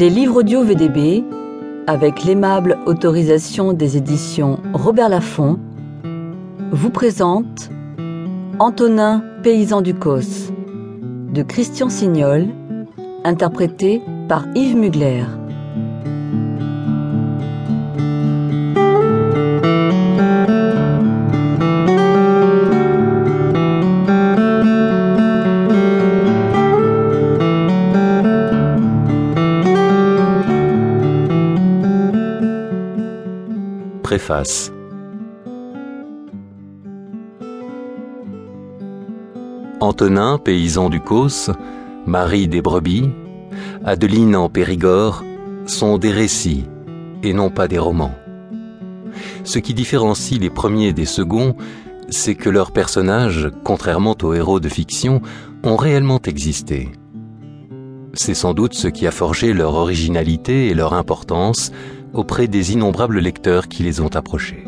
Les livres audio VDB, avec l'aimable autorisation des éditions Robert Laffont, vous présentent Antonin Paysan du Cos de Christian Signol, interprété par Yves Mugler. Préface Antonin, paysan du Causse, Marie des Brebis, Adeline en Périgord sont des récits et non pas des romans. Ce qui différencie les premiers des seconds, c'est que leurs personnages, contrairement aux héros de fiction, ont réellement existé. C'est sans doute ce qui a forgé leur originalité et leur importance auprès des innombrables lecteurs qui les ont approchés.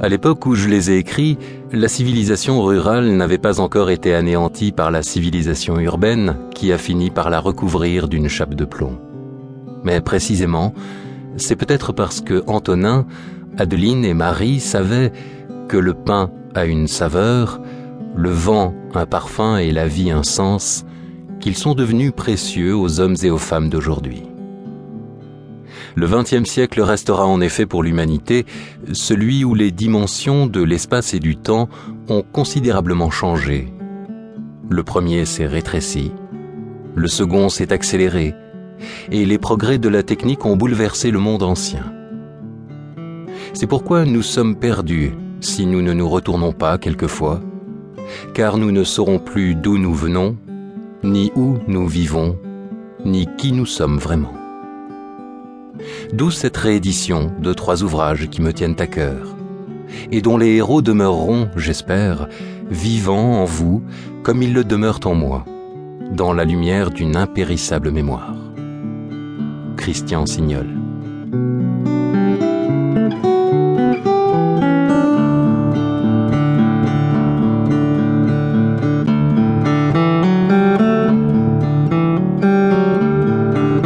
À l'époque où je les ai écrits, la civilisation rurale n'avait pas encore été anéantie par la civilisation urbaine qui a fini par la recouvrir d'une chape de plomb. Mais précisément, c'est peut-être parce que Antonin, Adeline et Marie savaient que le pain a une saveur, le vent un parfum et la vie un sens, qu'ils sont devenus précieux aux hommes et aux femmes d'aujourd'hui. Le XXe siècle restera en effet pour l'humanité celui où les dimensions de l'espace et du temps ont considérablement changé. Le premier s'est rétréci, le second s'est accéléré, et les progrès de la technique ont bouleversé le monde ancien. C'est pourquoi nous sommes perdus si nous ne nous retournons pas quelquefois, car nous ne saurons plus d'où nous venons, ni où nous vivons, ni qui nous sommes vraiment. D'où cette réédition de trois ouvrages qui me tiennent à cœur, et dont les héros demeureront, j'espère, vivants en vous comme ils le demeurent en moi, dans la lumière d'une impérissable mémoire. Christian Signol.